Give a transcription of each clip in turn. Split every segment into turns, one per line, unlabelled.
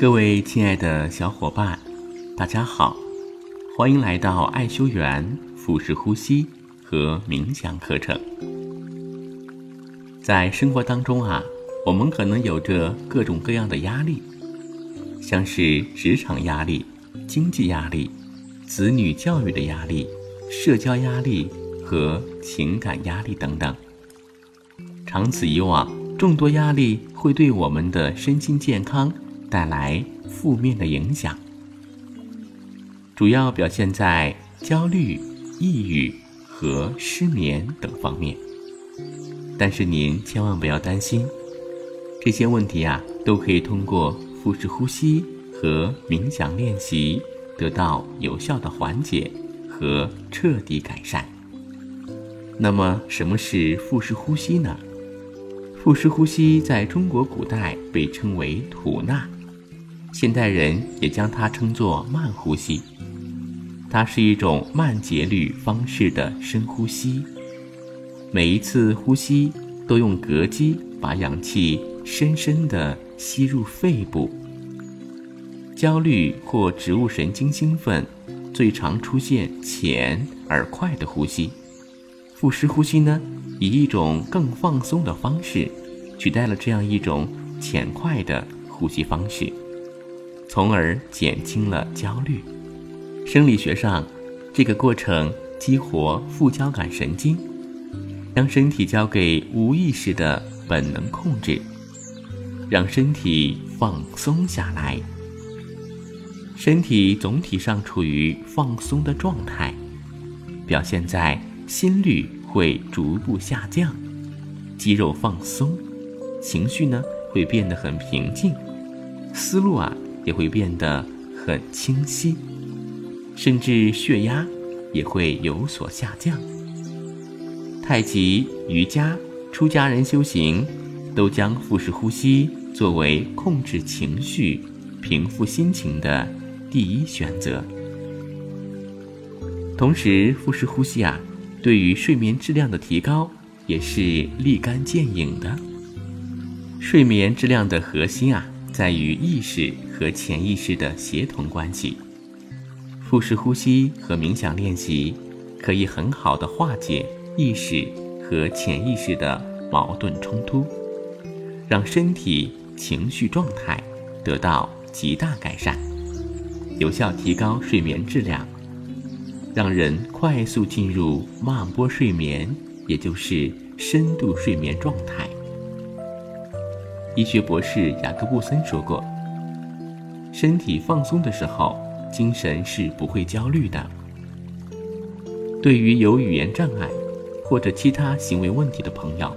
各位亲爱的小伙伴，大家好，欢迎来到爱修园腹式呼吸和冥想课程。在生活当中啊，我们可能有着各种各样的压力，像是职场压力、经济压力、子女教育的压力、社交压力和情感压力等等。长此以往，众多压力会对我们的身心健康带来负面的影响，主要表现在焦虑、抑郁和失眠等方面。但是您千万不要担心，这些问题啊都可以通过腹式呼吸和冥想练习得到有效的缓解和彻底改善。那么，什么是腹式呼吸呢？腹式呼吸在中国古代被称为吐纳，现代人也将它称作慢呼吸。它是一种慢节律方式的深呼吸，每一次呼吸都用膈肌把氧气深深地吸入肺部。焦虑或植物神经兴奋，最常出现浅而快的呼吸。腹式呼吸呢？以一种更放松的方式，取代了这样一种浅快的呼吸方式，从而减轻了焦虑。生理学上，这个过程激活副交感神经，将身体交给无意识的本能控制，让身体放松下来。身体总体上处于放松的状态，表现在心率。会逐步下降，肌肉放松，情绪呢会变得很平静，思路啊也会变得很清晰，甚至血压也会有所下降。太极、瑜伽、出家人修行，都将腹式呼吸作为控制情绪、平复心情的第一选择。同时，腹式呼吸啊。对于睡眠质量的提高也是立竿见影的。睡眠质量的核心啊，在于意识和潜意识的协同关系。腹式呼吸和冥想练习可以很好的化解意识和潜意识的矛盾冲突，让身体情绪状态得到极大改善，有效提高睡眠质量。让人快速进入慢波睡眠，也就是深度睡眠状态。医学博士雅各布森说过：“身体放松的时候，精神是不会焦虑的。”对于有语言障碍或者其他行为问题的朋友，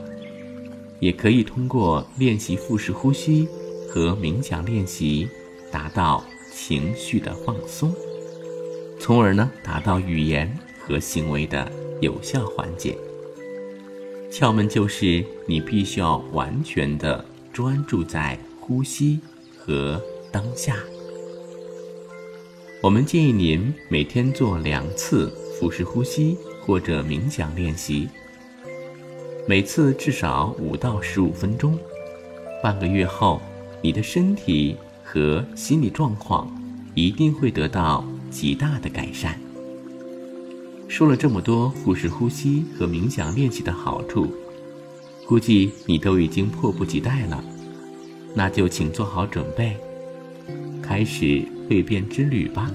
也可以通过练习腹式呼吸和冥想练习，达到情绪的放松。从而呢，达到语言和行为的有效缓解。窍门就是，你必须要完全的专注在呼吸和当下。我们建议您每天做两次腹式呼吸或者冥想练习，每次至少五到十五分钟。半个月后，你的身体和心理状况一定会得到。极大的改善。说了这么多腹式呼吸和冥想练习的好处，估计你都已经迫不及待了。那就请做好准备开始蜕变之旅吧。